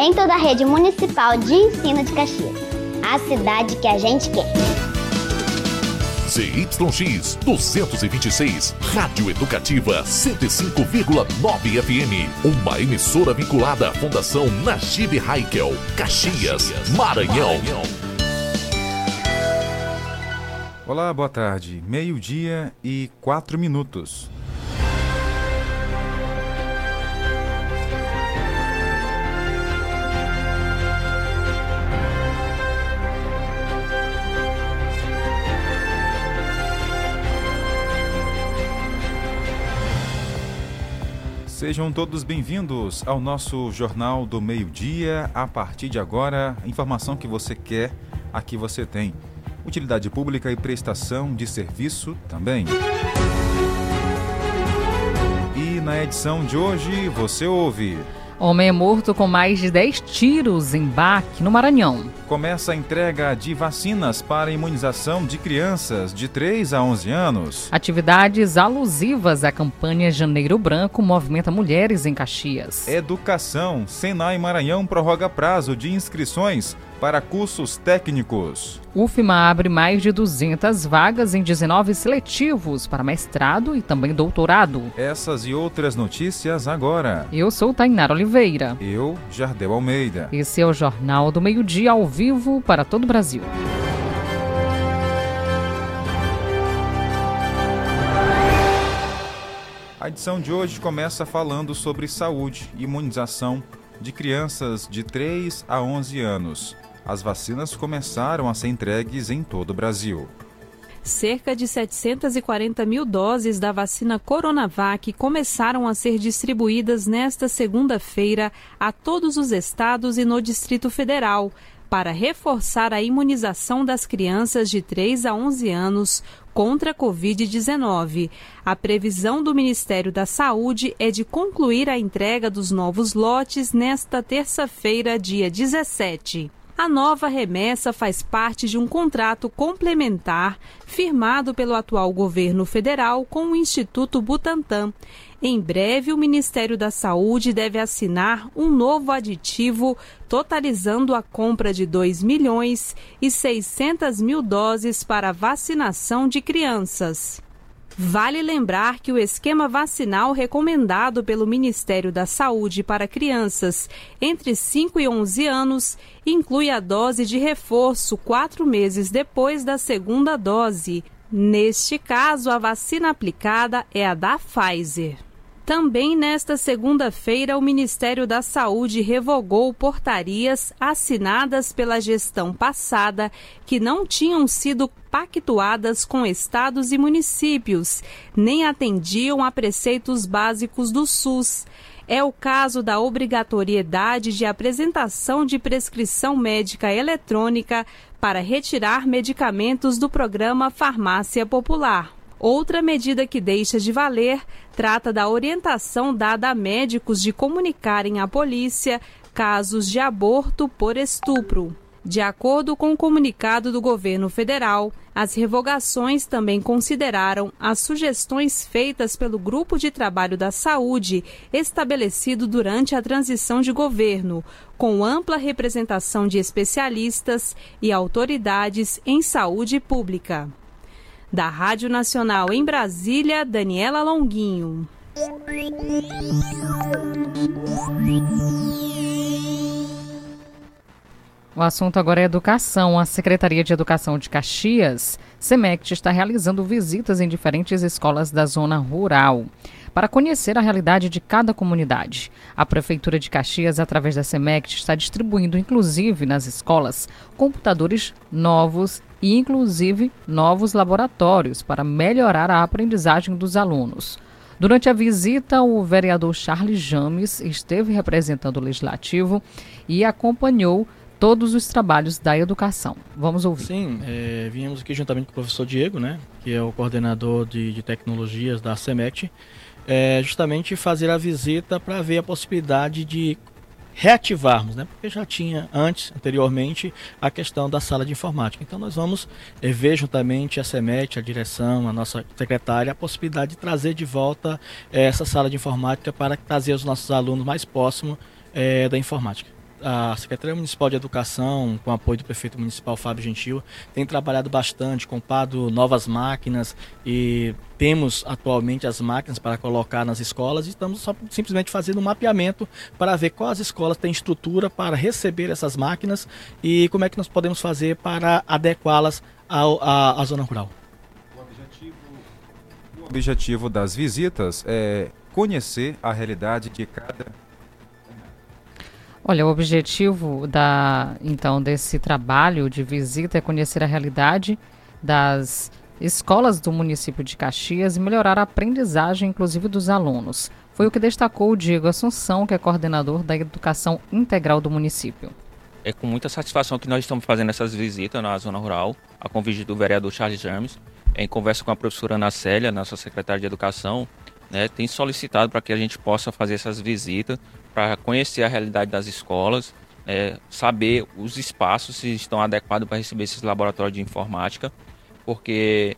em toda a rede municipal de ensino de Caxias. A cidade que a gente quer. ZYX 226, Rádio Educativa 105,9 FM. Uma emissora vinculada à Fundação Najib Haikel, Caxias, Maranhão. Olá, boa tarde. Meio-dia e quatro minutos. Sejam todos bem-vindos ao nosso Jornal do Meio-Dia. A partir de agora, informação que você quer, aqui você tem. Utilidade pública e prestação de serviço também. E na edição de hoje, você ouve. Homem é morto com mais de 10 tiros em baque no Maranhão. Começa a entrega de vacinas para imunização de crianças de 3 a 11 anos. Atividades alusivas à campanha Janeiro Branco movimenta mulheres em Caxias. Educação. Senai Maranhão prorroga prazo de inscrições para cursos técnicos. UFMA abre mais de 200 vagas em 19 seletivos para mestrado e também doutorado. Essas e outras notícias agora. Eu sou Tainara Oliveira. Eu, Jardel Almeida. Esse é o Jornal do Meio-Dia ao vivo para todo o Brasil. A edição de hoje começa falando sobre saúde e imunização de crianças de 3 a 11 anos. As vacinas começaram a ser entregues em todo o Brasil. Cerca de 740 mil doses da vacina Coronavac começaram a ser distribuídas nesta segunda-feira a todos os estados e no Distrito Federal, para reforçar a imunização das crianças de 3 a 11 anos contra a Covid-19. A previsão do Ministério da Saúde é de concluir a entrega dos novos lotes nesta terça-feira, dia 17. A nova remessa faz parte de um contrato complementar firmado pelo atual governo federal com o Instituto Butantan. Em breve, o Ministério da Saúde deve assinar um novo aditivo, totalizando a compra de 2 milhões e 600 mil doses para vacinação de crianças. Vale lembrar que o esquema vacinal recomendado pelo Ministério da Saúde para crianças entre 5 e 11 anos inclui a dose de reforço quatro meses depois da segunda dose. Neste caso, a vacina aplicada é a da Pfizer. Também nesta segunda-feira, o Ministério da Saúde revogou portarias assinadas pela gestão passada que não tinham sido pactuadas com estados e municípios, nem atendiam a preceitos básicos do SUS. É o caso da obrigatoriedade de apresentação de prescrição médica eletrônica para retirar medicamentos do programa Farmácia Popular. Outra medida que deixa de valer trata da orientação dada a médicos de comunicarem à polícia casos de aborto por estupro. De acordo com o comunicado do governo federal, as revogações também consideraram as sugestões feitas pelo Grupo de Trabalho da Saúde, estabelecido durante a transição de governo, com ampla representação de especialistas e autoridades em saúde pública. Da Rádio Nacional em Brasília, Daniela Longuinho. O assunto agora é educação. A Secretaria de Educação de Caxias, SEMECT, está realizando visitas em diferentes escolas da zona rural para conhecer a realidade de cada comunidade. A Prefeitura de Caxias, através da SEMECT, está distribuindo, inclusive nas escolas, computadores novos e, inclusive, novos laboratórios para melhorar a aprendizagem dos alunos. Durante a visita, o vereador Charles James esteve representando o legislativo e acompanhou todos os trabalhos da educação. Vamos ouvir. Sim, é, viemos aqui juntamente com o professor Diego, né, que é o coordenador de, de tecnologias da SEMET, é, justamente fazer a visita para ver a possibilidade de reativarmos, né? Porque já tinha antes, anteriormente, a questão da sala de informática. Então nós vamos é, ver juntamente a SEMET, a direção, a nossa secretária, a possibilidade de trazer de volta é, essa sala de informática para trazer os nossos alunos mais próximos é, da informática. A Secretaria Municipal de Educação, com apoio do prefeito municipal Fábio Gentil, tem trabalhado bastante, comprado novas máquinas e temos atualmente as máquinas para colocar nas escolas e estamos só, simplesmente fazendo um mapeamento para ver quais escolas têm estrutura para receber essas máquinas e como é que nós podemos fazer para adequá-las à zona rural. O objetivo das visitas é conhecer a realidade de cada Olha, o objetivo da então desse trabalho de visita é conhecer a realidade das escolas do município de Caxias e melhorar a aprendizagem, inclusive dos alunos. Foi o que destacou o Diego Assunção, que é coordenador da educação integral do município. É com muita satisfação que nós estamos fazendo essas visitas na zona rural, a convite do vereador Charles James, em conversa com a professora Ana Célia, nossa secretária de Educação, né, tem solicitado para que a gente possa fazer essas visitas para conhecer a realidade das escolas, é, saber os espaços se estão adequados para receber esses laboratórios de informática, porque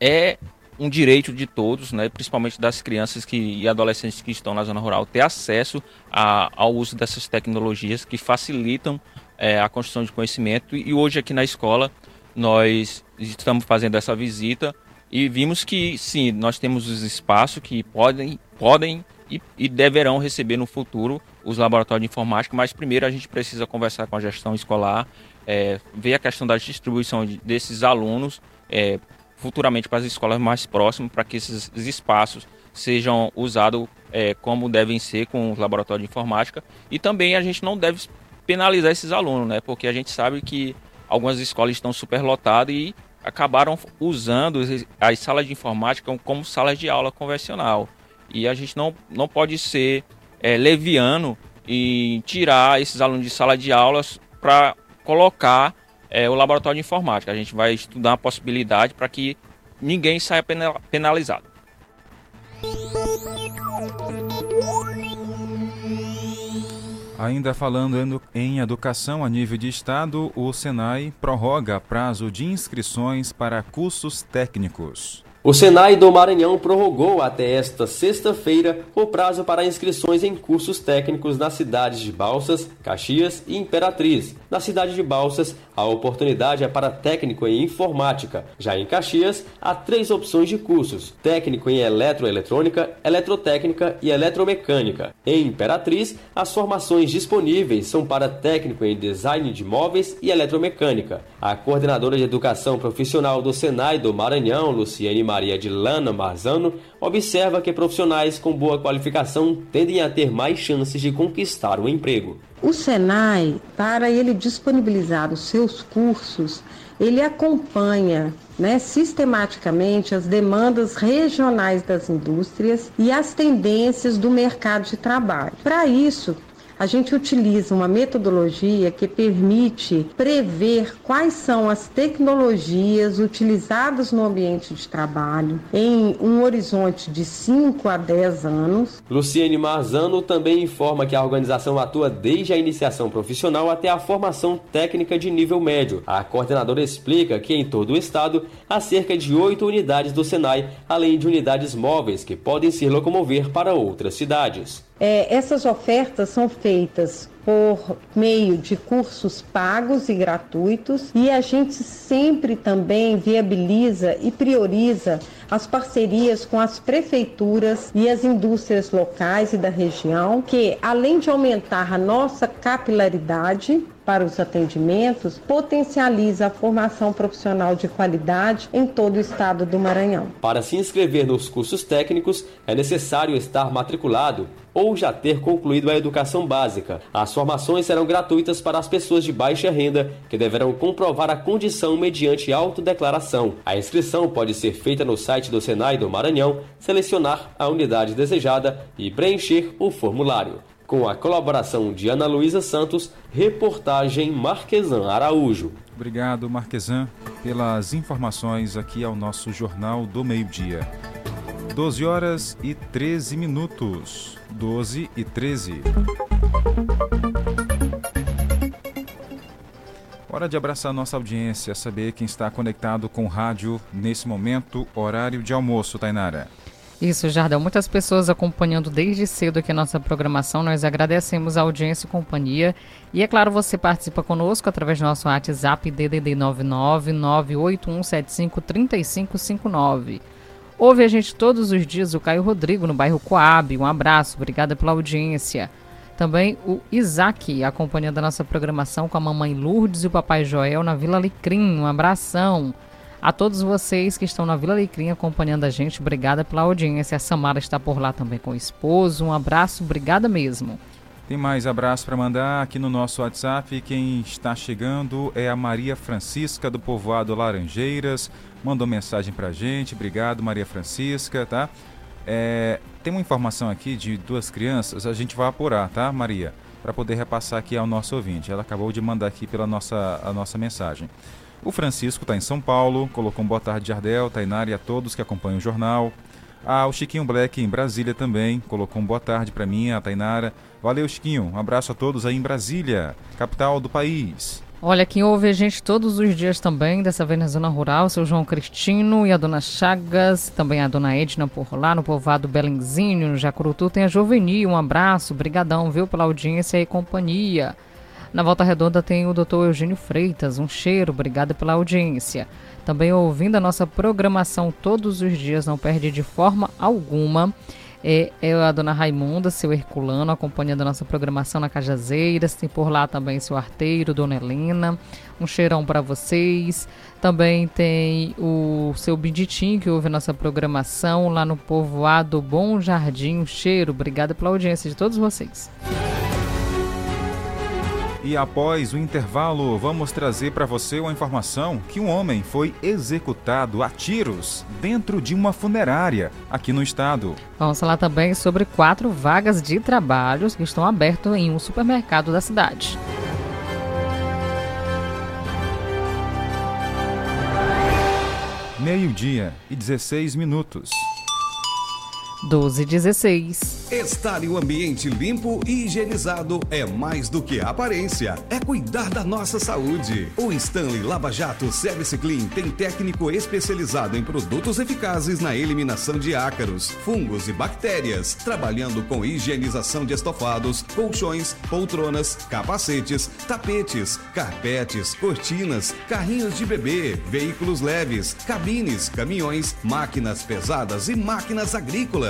é um direito de todos, né, principalmente das crianças que, e adolescentes que estão na zona rural, ter acesso a, ao uso dessas tecnologias que facilitam é, a construção de conhecimento. E hoje aqui na escola nós estamos fazendo essa visita e vimos que sim, nós temos os espaços que podem, podem e, e, deverão receber no futuro os laboratórios de informática, mas primeiro a gente precisa conversar com a gestão escolar, é, ver a questão da distribuição de, desses alunos é, futuramente para as escolas mais próximas, para que esses espaços sejam usados é, como devem ser com os laboratórios de informática. E também a gente não deve penalizar esses alunos, né? porque a gente sabe que algumas escolas estão superlotadas e acabaram usando as salas de informática como salas de aula convencional. E a gente não, não pode ser é, leviano e tirar esses alunos de sala de aulas para colocar é, o laboratório de informática. A gente vai estudar a possibilidade para que ninguém saia penalizado. Ainda falando em educação a nível de estado, o Senai prorroga prazo de inscrições para cursos técnicos. O Senai do Maranhão prorrogou até esta sexta-feira o prazo para inscrições em cursos técnicos nas cidades de Balsas, Caxias e Imperatriz. Na cidade de Balsas, a oportunidade é para técnico em informática. Já em Caxias, há três opções de cursos: técnico em eletroeletrônica, eletrotécnica e eletromecânica. Em Imperatriz, as formações disponíveis são para técnico em design de móveis e eletromecânica. A coordenadora de educação profissional do Senai do Maranhão, Luciene Maria de Lana Marzano, observa que profissionais com boa qualificação tendem a ter mais chances de conquistar o emprego. O Senai, para ele disponibilizar os seus cursos, ele acompanha né, sistematicamente as demandas regionais das indústrias e as tendências do mercado de trabalho. Para isso, a gente utiliza uma metodologia que permite prever quais são as tecnologias utilizadas no ambiente de trabalho em um horizonte de 5 a 10 anos. Luciene Marzano também informa que a organização atua desde a iniciação profissional até a formação técnica de nível médio. A coordenadora explica que em todo o estado há cerca de oito unidades do Senai, além de unidades móveis que podem se locomover para outras cidades. É, essas ofertas são feitas por meio de cursos pagos e gratuitos e a gente sempre também viabiliza e prioriza as parcerias com as prefeituras e as indústrias locais e da região, que além de aumentar a nossa capilaridade para os atendimentos, potencializa a formação profissional de qualidade em todo o estado do Maranhão. Para se inscrever nos cursos técnicos, é necessário estar matriculado ou já ter concluído a educação básica. As formações serão gratuitas para as pessoas de baixa renda, que deverão comprovar a condição mediante autodeclaração. A inscrição pode ser feita no site do Senai do Maranhão, selecionar a unidade desejada e preencher o formulário. Com a colaboração de Ana Luísa Santos, reportagem Marquesan Araújo. Obrigado, Marquesan, pelas informações aqui ao nosso Jornal do Meio-Dia. 12 horas e 13 minutos. 12 e 13. Hora de abraçar nossa audiência, saber quem está conectado com o rádio nesse momento, horário de almoço, Tainara. Isso, Jardel. Muitas pessoas acompanhando desde cedo aqui a nossa programação. Nós agradecemos a audiência e companhia. E é claro, você participa conosco através do nosso WhatsApp DDD 99 98175 3559. Ouve a gente todos os dias o Caio Rodrigo no bairro Coab. Um abraço, obrigada pela audiência. Também o Isaac, acompanhando a nossa programação com a mamãe Lourdes e o papai Joel na Vila Alecrim. Um abração. A todos vocês que estão na Vila Alecrim acompanhando a gente, obrigada pela audiência. A Samara está por lá também com o esposo. Um abraço, obrigada mesmo. Tem mais abraço para mandar aqui no nosso WhatsApp. Quem está chegando é a Maria Francisca do povoado Laranjeiras. Mandou mensagem para a gente. Obrigado, Maria Francisca, tá? É, tem uma informação aqui de duas crianças. A gente vai apurar, tá, Maria? Para poder repassar aqui ao nosso ouvinte. Ela acabou de mandar aqui pela nossa, a nossa mensagem. O Francisco está em São Paulo, colocou um boa tarde Jardel, Tainara e a todos que acompanham o jornal. Ah, o Chiquinho Black em Brasília também, colocou um boa tarde para mim, a Tainara. Valeu, Chiquinho. Um abraço a todos aí em Brasília, capital do país. Olha, quem ouve a gente todos os dias também, dessa vez na zona rural, seu João Cristino e a dona Chagas, também a dona Edna por lá, no povoado Belenzinho, no Jacurutu, tem a Juvenil, um abraço, brigadão, viu, pela audiência e companhia. Na Volta Redonda tem o Dr. Eugênio Freitas. Um cheiro, obrigado pela audiência. Também ouvindo a nossa programação todos os dias, não perde de forma alguma. É, é a dona Raimunda, seu Herculano, acompanhando a nossa programação na Cajazeiras. Tem por lá também seu arteiro, dona Helena. Um cheirão para vocês. Também tem o seu Biditim, que ouve a nossa programação lá no povoado Bom Jardim. Um cheiro, obrigada pela audiência de todos vocês. E após o intervalo, vamos trazer para você uma informação que um homem foi executado a tiros dentro de uma funerária aqui no estado. Vamos falar também sobre quatro vagas de trabalhos que estão abertas em um supermercado da cidade. Meio-dia e 16 minutos. 12 16. Estar em um ambiente limpo e higienizado é mais do que aparência, é cuidar da nossa saúde. O Stanley Lava Jato Service Clean tem técnico especializado em produtos eficazes na eliminação de ácaros, fungos e bactérias, trabalhando com higienização de estofados, colchões, poltronas, capacetes, tapetes, carpetes, cortinas, carrinhos de bebê, veículos leves, cabines, caminhões, máquinas pesadas e máquinas agrícolas.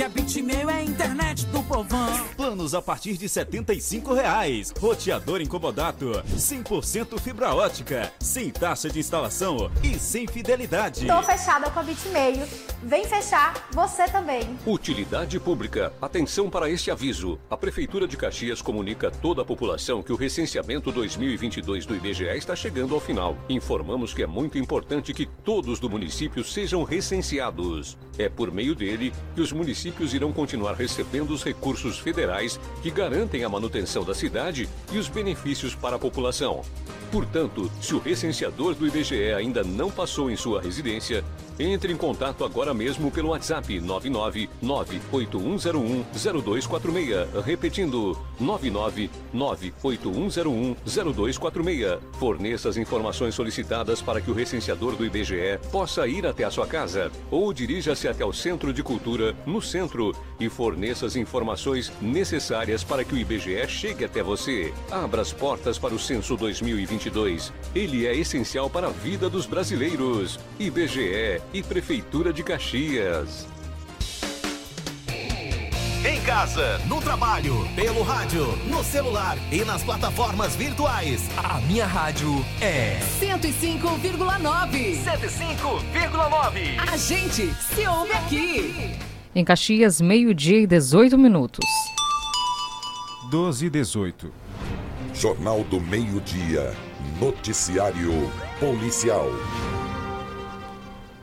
Que a Bitmail é a internet do povão. Planos a partir de 75 reais. Roteador incomodato. 100% fibra ótica. Sem taxa de instalação e sem fidelidade. Tô fechada com a Bitmail. Vem fechar você também. Utilidade pública. Atenção para este aviso. A Prefeitura de Caxias comunica a toda a população que o recenseamento 2022 do IBGE está chegando ao final. Informamos que é muito importante que todos do município sejam recenseados. É por meio dele que os municípios irão continuar recebendo os recursos federais que garantem a manutenção da cidade e os benefícios para a população. Portanto, se o recenseador do IBGE ainda não passou em sua residência, entre em contato agora mesmo pelo WhatsApp 99981010246. Repetindo, 99981010246. Forneça as informações solicitadas para que o recenseador do IBGE possa ir até a sua casa ou dirija-se até o Centro de Cultura, no centro, e forneça as informações necessárias para que o IBGE chegue até você. Abra as portas para o censo 2022. Ele é essencial para a vida dos brasileiros. IBGE e Prefeitura de Caxias. Em casa, no trabalho, pelo rádio, no celular e nas plataformas virtuais. A minha rádio é 105,9. 105,9. A gente se ouve aqui. Em Caxias, meio-dia e 18 minutos. 12 e 18. Jornal do Meio-Dia. Noticiário Policial.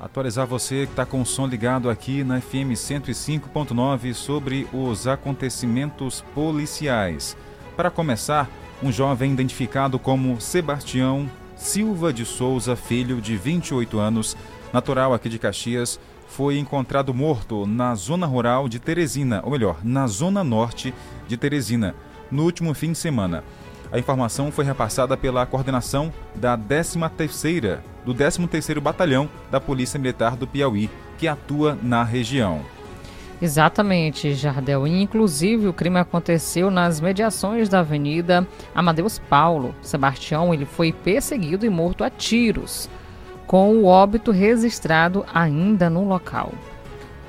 Atualizar você que está com o som ligado aqui na FM 105.9 sobre os acontecimentos policiais. Para começar, um jovem identificado como Sebastião Silva de Souza, filho de 28 anos, natural aqui de Caxias, foi encontrado morto na zona rural de Teresina, ou melhor, na zona norte de Teresina, no último fim de semana. A informação foi repassada pela coordenação da 13ª, do 13º Batalhão da Polícia Militar do Piauí, que atua na região. Exatamente, Jardel. inclusive, o crime aconteceu nas mediações da Avenida Amadeus Paulo. Sebastião ele foi perseguido e morto a tiros, com o óbito registrado ainda no local.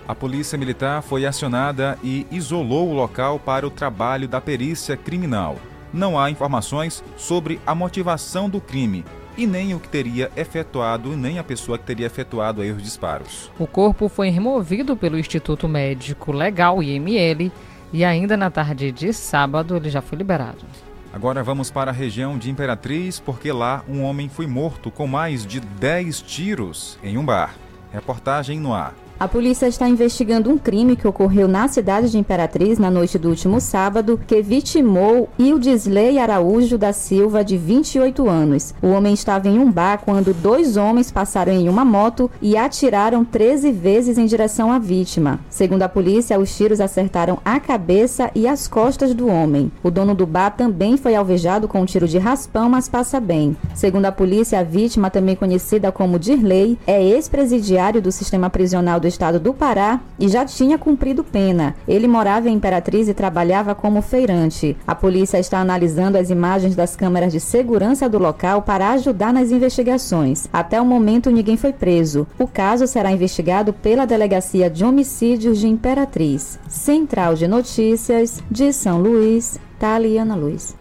A polícia militar foi acionada e isolou o local para o trabalho da perícia criminal. Não há informações sobre a motivação do crime e nem o que teria efetuado, nem a pessoa que teria efetuado aí os disparos. O corpo foi removido pelo Instituto Médico Legal, IML, e ainda na tarde de sábado ele já foi liberado. Agora vamos para a região de Imperatriz, porque lá um homem foi morto com mais de 10 tiros em um bar. Reportagem no ar. A polícia está investigando um crime que ocorreu na cidade de Imperatriz na noite do último sábado, que vitimou Ildisley Araújo da Silva, de 28 anos. O homem estava em um bar quando dois homens passaram em uma moto e atiraram 13 vezes em direção à vítima. Segundo a polícia, os tiros acertaram a cabeça e as costas do homem. O dono do bar também foi alvejado com um tiro de raspão, mas passa bem. Segundo a polícia, a vítima, também conhecida como Dirley, é ex-presidiário do sistema prisional do estado do Pará e já tinha cumprido pena. Ele morava em Imperatriz e trabalhava como feirante. A polícia está analisando as imagens das câmeras de segurança do local para ajudar nas investigações. Até o momento, ninguém foi preso. O caso será investigado pela Delegacia de Homicídios de Imperatriz. Central de Notícias de São Luís, Taliana Luiz.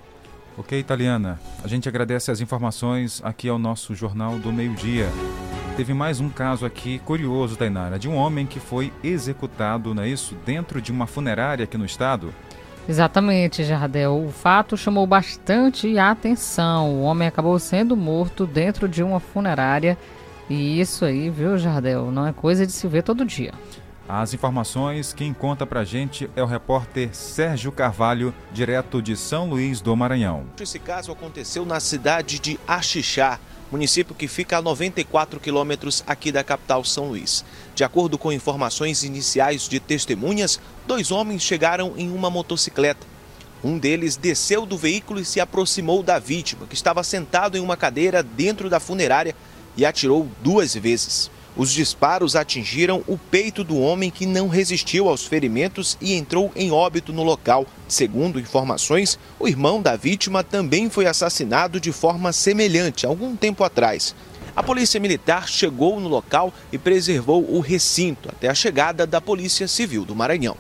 Ok, Italiana. A gente agradece as informações aqui ao nosso Jornal do Meio-Dia. Teve mais um caso aqui curioso, Tainara, de um homem que foi executado, não é isso? Dentro de uma funerária aqui no estado. Exatamente, Jardel. O fato chamou bastante atenção. O homem acabou sendo morto dentro de uma funerária. E isso aí, viu, Jardel? Não é coisa de se ver todo dia. As informações, quem conta pra gente é o repórter Sérgio Carvalho, direto de São Luís do Maranhão. Esse caso aconteceu na cidade de Axixá, município que fica a 94 quilômetros aqui da capital São Luís. De acordo com informações iniciais de testemunhas, dois homens chegaram em uma motocicleta. Um deles desceu do veículo e se aproximou da vítima, que estava sentado em uma cadeira dentro da funerária, e atirou duas vezes. Os disparos atingiram o peito do homem que não resistiu aos ferimentos e entrou em óbito no local. Segundo informações, o irmão da vítima também foi assassinado de forma semelhante algum tempo atrás. A polícia militar chegou no local e preservou o recinto até a chegada da Polícia Civil do Maranhão.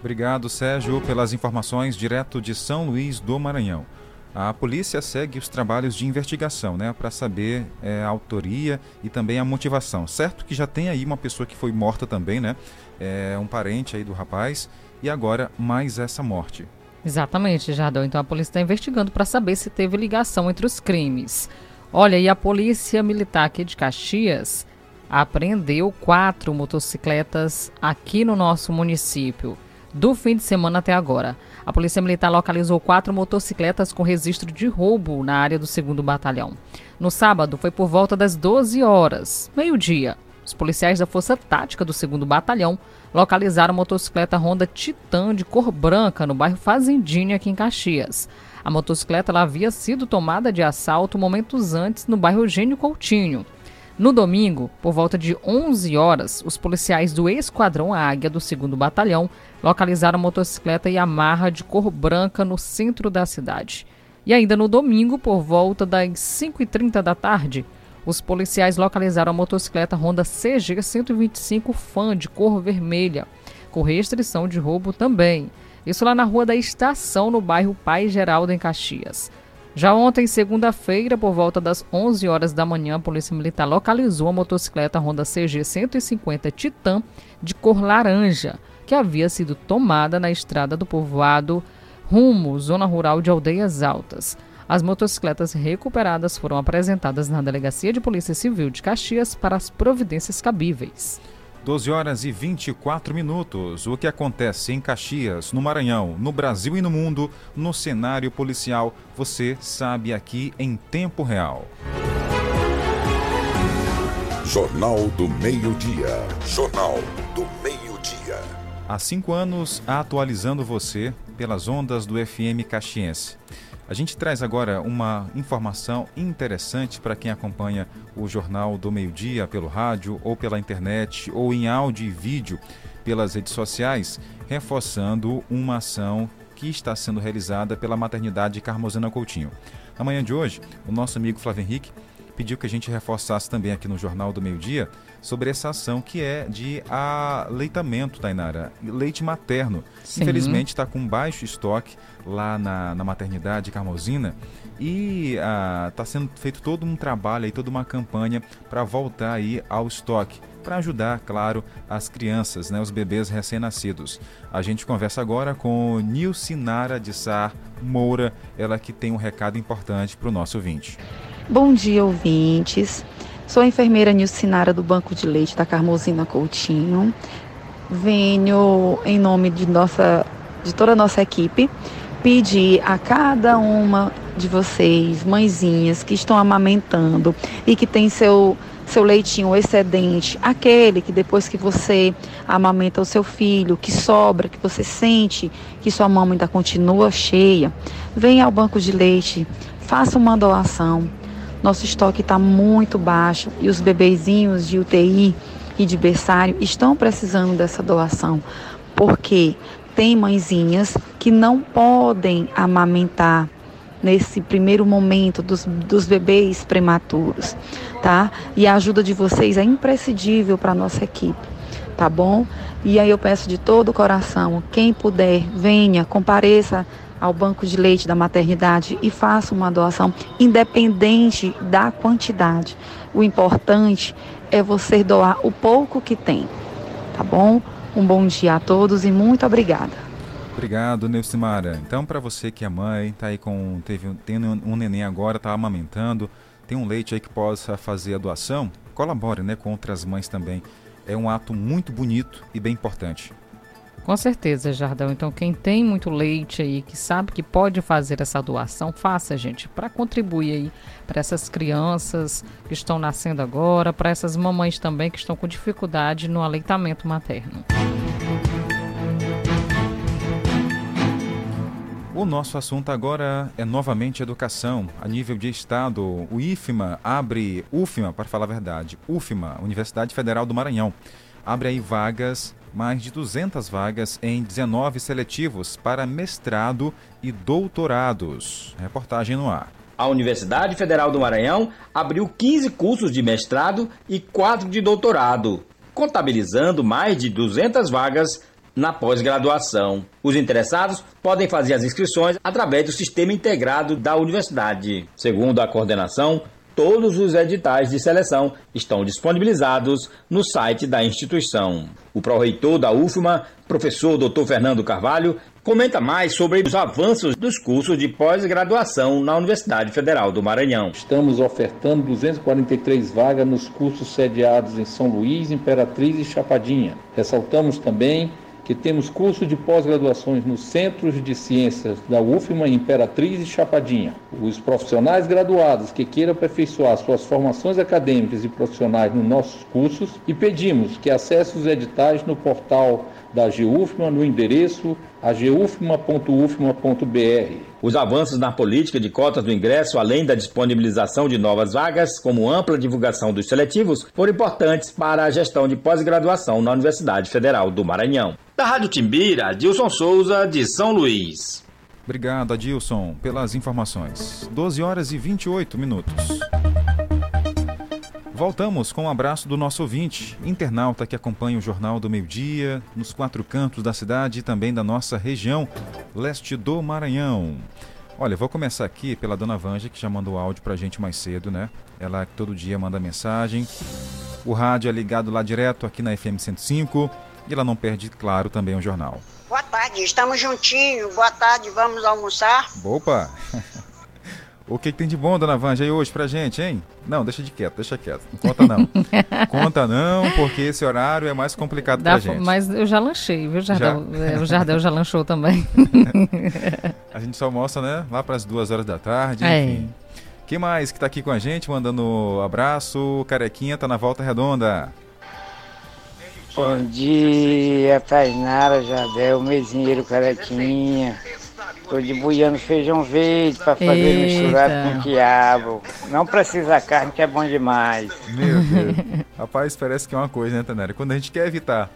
Obrigado, Sérgio, pelas informações direto de São Luís do Maranhão. A polícia segue os trabalhos de investigação, né, para saber é, a autoria e também a motivação. Certo que já tem aí uma pessoa que foi morta também, né, é, um parente aí do rapaz, e agora mais essa morte. Exatamente, Jardão. Então a polícia está investigando para saber se teve ligação entre os crimes. Olha, e a polícia militar aqui de Caxias apreendeu quatro motocicletas aqui no nosso município do fim de semana até agora. A Polícia Militar localizou quatro motocicletas com registro de roubo na área do 2 Batalhão. No sábado, foi por volta das 12 horas, meio-dia. Os policiais da Força Tática do 2 Batalhão localizaram a motocicleta Honda Titan de cor branca no bairro Fazendinha, aqui em Caxias. A motocicleta havia sido tomada de assalto momentos antes no bairro Eugênio Coutinho. No domingo, por volta de 11 horas, os policiais do Esquadrão Águia do 2 Batalhão localizaram a motocicleta Yamaha de cor branca no centro da cidade. E ainda no domingo, por volta das 5h30 da tarde, os policiais localizaram a motocicleta Honda CG 125 Fan de cor vermelha, com restrição de roubo também. Isso lá na rua da Estação, no bairro Pai Geraldo, em Caxias. Já ontem, segunda-feira, por volta das 11 horas da manhã, a Polícia Militar localizou a motocicleta Honda CG 150 Titan de cor laranja, que havia sido tomada na estrada do povoado rumo zona rural de Aldeias Altas. As motocicletas recuperadas foram apresentadas na Delegacia de Polícia Civil de Caxias para as providências cabíveis. 12 horas e 24 minutos. O que acontece em Caxias, no Maranhão, no Brasil e no mundo, no cenário policial, você sabe aqui em tempo real. Jornal do Meio-Dia. Jornal do Meio-Dia. Há cinco anos, atualizando você pelas ondas do FM Caxiense. A gente traz agora uma informação interessante para quem acompanha o Jornal do Meio-Dia pelo rádio ou pela internet ou em áudio e vídeo pelas redes sociais, reforçando uma ação que está sendo realizada pela maternidade Carmozana Coutinho. Na manhã de hoje, o nosso amigo Flávio Henrique pediu que a gente reforçasse também aqui no Jornal do Meio-Dia sobre essa ação que é de aleitamento, Tainara, leite materno. Sim. Infelizmente está com baixo estoque lá na, na maternidade Carmozina e está ah, sendo feito todo um trabalho aí, toda uma campanha para voltar aí ao estoque para ajudar, claro, as crianças, né, os bebês recém-nascidos. A gente conversa agora com Nilcinara de Sar Moura, ela que tem um recado importante para o nosso ouvinte. Bom dia, ouvintes. Sou a enfermeira Nilcinara do Banco de Leite da Carmozina Coutinho. Venho em nome de nossa de toda a nossa equipe pedir a cada uma de vocês, mãezinhas que estão amamentando e que tem seu seu leitinho excedente, aquele que depois que você amamenta o seu filho, que sobra, que você sente que sua mama ainda continua cheia, venha ao banco de leite, faça uma doação. Nosso estoque está muito baixo e os bebezinhos de UTI e de berçário estão precisando dessa doação, porque tem mãezinhas que não podem amamentar nesse primeiro momento dos, dos bebês prematuros, tá? E a ajuda de vocês é imprescindível para a nossa equipe, tá bom? E aí eu peço de todo o coração, quem puder, venha, compareça ao banco de leite da maternidade e faça uma doação, independente da quantidade. O importante é você doar o pouco que tem, tá bom? Um bom dia a todos e muito obrigada. Obrigado, Neucimara. Então, para você que é mãe, tá aí com teve tendo um neném agora, tá amamentando, tem um leite aí que possa fazer a doação, colabore, né, com outras mães também. É um ato muito bonito e bem importante. Com certeza, Jardão. Então, quem tem muito leite aí, que sabe que pode fazer essa doação, faça, gente, para contribuir aí para essas crianças que estão nascendo agora, para essas mamães também que estão com dificuldade no aleitamento materno. O nosso assunto agora é novamente educação. A nível de estado, o IFMA abre, UFMA, para falar a verdade, UFMA, Universidade Federal do Maranhão, abre aí vagas mais de 200 vagas em 19 seletivos para mestrado e doutorados. Reportagem no ar. A Universidade Federal do Maranhão abriu 15 cursos de mestrado e 4 de doutorado, contabilizando mais de 200 vagas na pós-graduação. Os interessados podem fazer as inscrições através do sistema integrado da universidade. Segundo a coordenação, todos os editais de seleção estão disponibilizados no site da instituição. O pró-reitor da UFMA, professor Dr. Fernando Carvalho, comenta mais sobre os avanços dos cursos de pós-graduação na Universidade Federal do Maranhão. Estamos ofertando 243 vagas nos cursos sediados em São Luís, Imperatriz e Chapadinha. Ressaltamos também que temos curso de pós-graduações nos Centros de Ciências da UFMA, Imperatriz e Chapadinha. Os profissionais graduados que queiram aperfeiçoar suas formações acadêmicas e profissionais nos nossos cursos e pedimos que acesse os editais no portal da GUFMA no endereço agufma.ufma.br. Os avanços na política de cotas do ingresso, além da disponibilização de novas vagas, como ampla divulgação dos seletivos, foram importantes para a gestão de pós-graduação na Universidade Federal do Maranhão. Da Rádio Timbira, Adilson Souza, de São Luís. Obrigado, Adilson, pelas informações. 12 horas e 28 minutos. Voltamos com um abraço do nosso ouvinte, internauta que acompanha o Jornal do Meio Dia, nos quatro cantos da cidade e também da nossa região, leste do Maranhão. Olha, vou começar aqui pela dona Vanja, que já mandou áudio pra gente mais cedo, né? Ela todo dia manda mensagem. O rádio é ligado lá direto aqui na FM 105 e ela não perde, claro, também o jornal. Boa tarde, estamos juntinhos. Boa tarde, vamos almoçar? Opa! O que, que tem de bom, dona Vanja, aí hoje pra gente, hein? Não, deixa de quieto, deixa quieto. Não conta não. conta não, porque esse horário é mais complicado Dá, pra gente. Mas eu já lanchei, viu, Jardel? Já? É, o Jardel já lanchou também. a gente só mostra, né? Lá pras duas horas da tarde, é. enfim. Quem mais que tá aqui com a gente, mandando abraço? Carequinha tá na volta redonda. Bom dia, Tainara, Jardel, Mesinheiro, Carequinha. Tô debuiando feijão verde para fazer Eita. misturado com quiabo. Não precisa carne, que é bom demais. Meu Deus. Rapaz, parece que é uma coisa, né, Tainara? Quando a gente quer evitar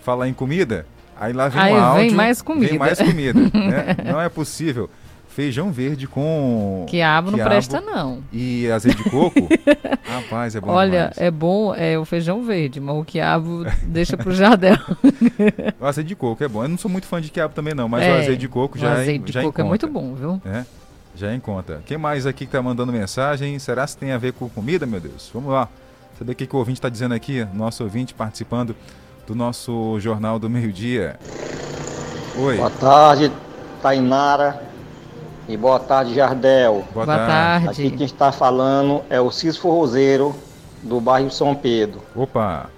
falar em comida, aí lá vem aí um áudio. Vem mais comida. Vem mais comida. né? Não é possível feijão verde com quiabo, quiabo não presta não. E azeite de coco? Rapaz, é bom Olha, demais. é bom é o feijão verde, mas o quiabo deixa pro jardel. o azeite de coco é bom. Eu não sou muito fã de quiabo também não, mas é, o azeite de coco já é O azeite de já coco é muito bom, viu? É. Já é em conta. Quem mais aqui que tá mandando mensagem? Será que tem a ver com comida, meu Deus? Vamos lá. Saber o que, que o ouvinte está dizendo aqui, nosso ouvinte participando do nosso Jornal do Meio-Dia. Oi. Boa tarde, Tainara. E boa tarde, Jardel. Boa, boa tarde. Aqui quem está falando é o Cis Forrozeiro, do bairro São Pedro. Opa!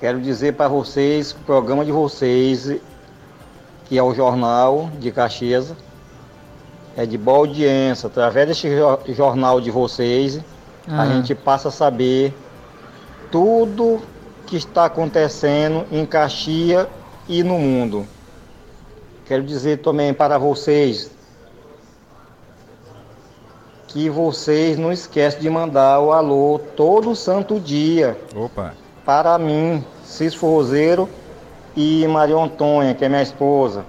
Quero dizer para vocês que o programa de vocês, que é o Jornal de Caxias, é de boa audiência. Através deste jornal de vocês, ah. a gente passa a saber tudo que está acontecendo em Caxias e no mundo. Quero dizer também para vocês, que vocês não esquecem de mandar o alô todo santo dia. Opa. Para mim, Cis Forrozeiro e Maria Antônia, que é minha esposa.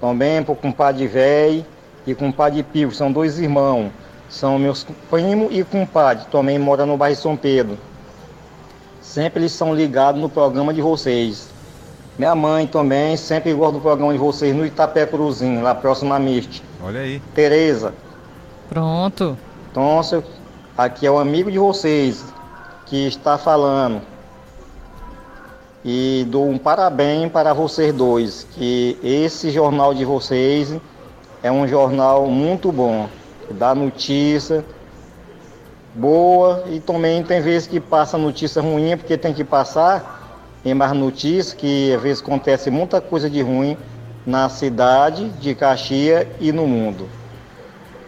Também para o compadre velho e compadre Pio, são dois irmãos. São meus primo e compadre, também mora no bairro São Pedro. Sempre eles são ligados no programa de vocês. Minha mãe também sempre gosta do programa de vocês no Itapé Cruzinho, lá próximo a Miste. Olha aí. Tereza, Pronto. Então, aqui é o amigo de vocês que está falando. E dou um parabéns para vocês dois, que esse jornal de vocês é um jornal muito bom, dá notícia boa e também tem vezes que passa notícia ruim, porque tem que passar, tem mais notícias que às vezes acontece muita coisa de ruim na cidade de Caxias e no mundo.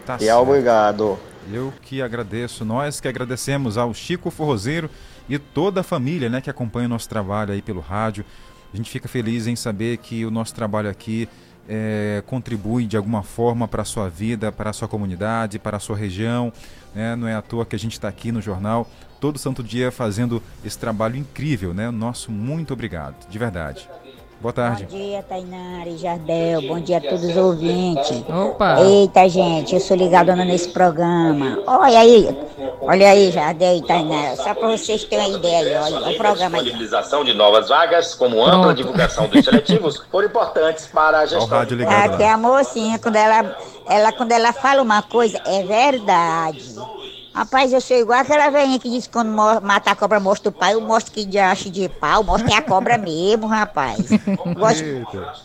Tá e obrigado. Eu que agradeço, nós que agradecemos ao Chico Forrozeiro e toda a família né, que acompanha o nosso trabalho aí pelo rádio. A gente fica feliz em saber que o nosso trabalho aqui é, contribui de alguma forma para a sua vida, para a sua comunidade, para a sua região. Né? Não é à toa que a gente está aqui no jornal todo santo dia fazendo esse trabalho incrível. Né? Nosso muito obrigado, de verdade. Boa tarde. Bom dia, Tainara e Jardel. Bom dia a todos os ouvintes. Opa! Eita, gente, eu sou ligadona nesse programa. Olha aí, olha aí, Jardel e Tainara. Só para vocês terem uma ideia aí, olha o programa aí. A disponibilização de novas vagas, como ampla Pronto. divulgação dos seletivos, foram importantes para a gestão. Aqui a mocinha, quando ela, ela, quando ela fala uma coisa, é verdade. Rapaz, eu sou igual aquela velhinha que disse que quando mata a cobra mostra o pai, eu mostro que de acho de pau, mostra é a cobra mesmo, rapaz. Gosto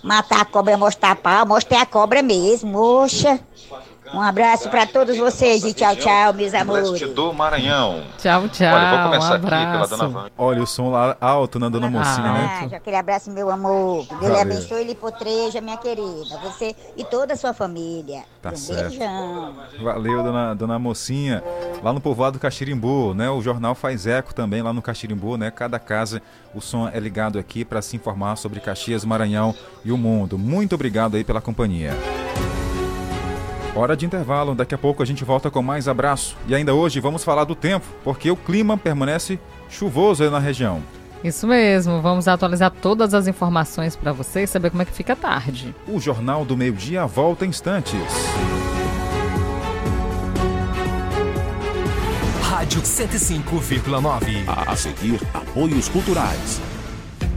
matar a cobra, mostrar pau, mostra é a cobra mesmo, moxa. Um abraço para todos vocês e tchau, tchau, meus amores. do Maranhão. Tchau, tchau. Olha, vou começar um aqui pela dona Vânia. Olha o som lá alto na dona Mocinha, ah, né? Já aquele abraço, meu amor. Que Deus lhe abençoe e lhe potreja, minha querida. Você e toda a sua família. Tá um certo. beijão. Valeu, dona, dona Mocinha. Lá no povoado Caxirimbu, né? O jornal faz eco também lá no Caxirimbu, né? Cada casa, o som é ligado aqui para se informar sobre Caxias, Maranhão e o mundo. Muito obrigado aí pela companhia. Hora de intervalo, daqui a pouco a gente volta com mais abraço. E ainda hoje vamos falar do tempo, porque o clima permanece chuvoso aí na região. Isso mesmo, vamos atualizar todas as informações para vocês saber como é que fica tarde. O Jornal do Meio Dia volta em instantes. Rádio 105,9. A seguir, apoios culturais.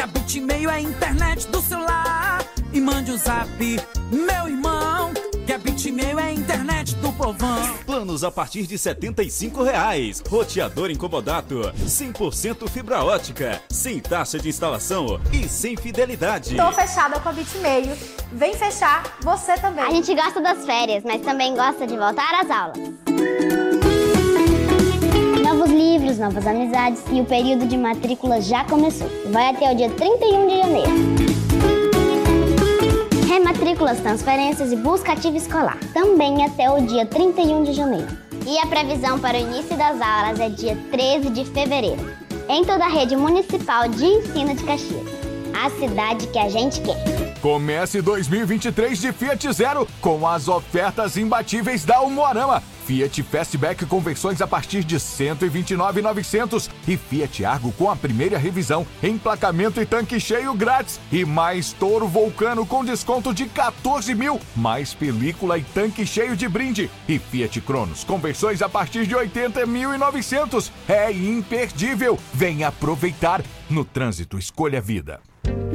Que a Bitmail é a internet do celular. E mande o um zap, meu irmão. Que a Bitmail é a internet do povão. Planos a partir de 75 reais. Roteador incomodato, 100% fibra ótica, sem taxa de instalação e sem fidelidade. Tô fechada com a Bitmail. Vem fechar você também. A gente gosta das férias, mas também gosta de voltar às aulas. Livros, novas amizades e o período de matrícula já começou. Vai até o dia 31 de janeiro. Rematrículas, transferências e busca ativa escolar. Também até o dia 31 de janeiro. E a previsão para o início das aulas é dia 13 de fevereiro. Em toda a rede municipal de ensino de Caxias. A cidade que a gente quer. Comece 2023 de Fiat Zero com as ofertas imbatíveis da Umuarama. Fiat Fastback com versões a partir de R$ 129.900 e Fiat Argo com a primeira revisão, emplacamento e tanque cheio grátis e mais Toro Vulcano com desconto de 14 mil, mais película e tanque cheio de brinde e Fiat Cronos com versões a partir de 80.900. É imperdível. Venha aproveitar. No trânsito, escolha a vida.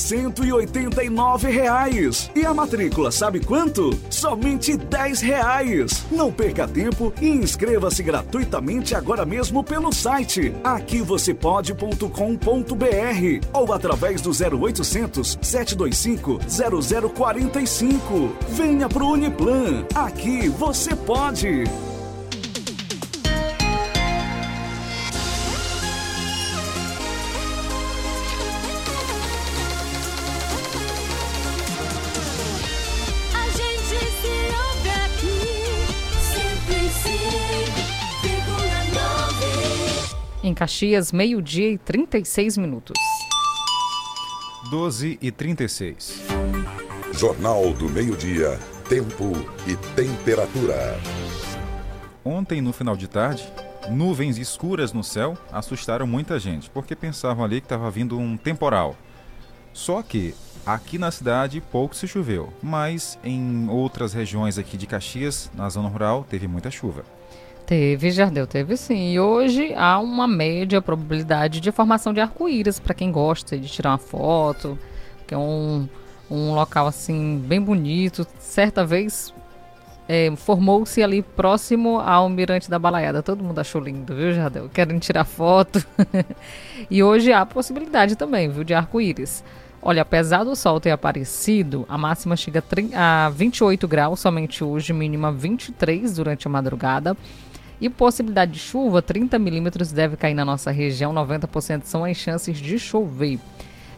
189 reais. E a matrícula, sabe quanto? Somente 10 reais. Não perca tempo e inscreva-se gratuitamente agora mesmo pelo site aquivocêpode.com.br ou através do 0800 725 0045. Venha pro Uniplan. Aqui você pode. Caxias, meio-dia e 36 minutos. 12 e 36. Jornal do Meio-Dia. Tempo e temperatura. Ontem, no final de tarde, nuvens escuras no céu assustaram muita gente, porque pensavam ali que estava vindo um temporal. Só que aqui na cidade pouco se choveu, mas em outras regiões aqui de Caxias, na zona rural, teve muita chuva. Teve, Jardel, teve sim. E hoje há uma média probabilidade de formação de arco-íris para quem gosta de tirar uma foto, que é um, um local assim bem bonito. Certa vez é, formou-se ali próximo ao Mirante da Balaiada. Todo mundo achou lindo, viu, Jardel? Querem tirar foto. e hoje há possibilidade também, viu, de arco-íris. Olha, apesar do sol ter aparecido, a máxima chega a trin- a 28 graus somente hoje, mínima 23 durante a madrugada. E possibilidade de chuva, 30 milímetros deve cair na nossa região, 90% são as chances de chover.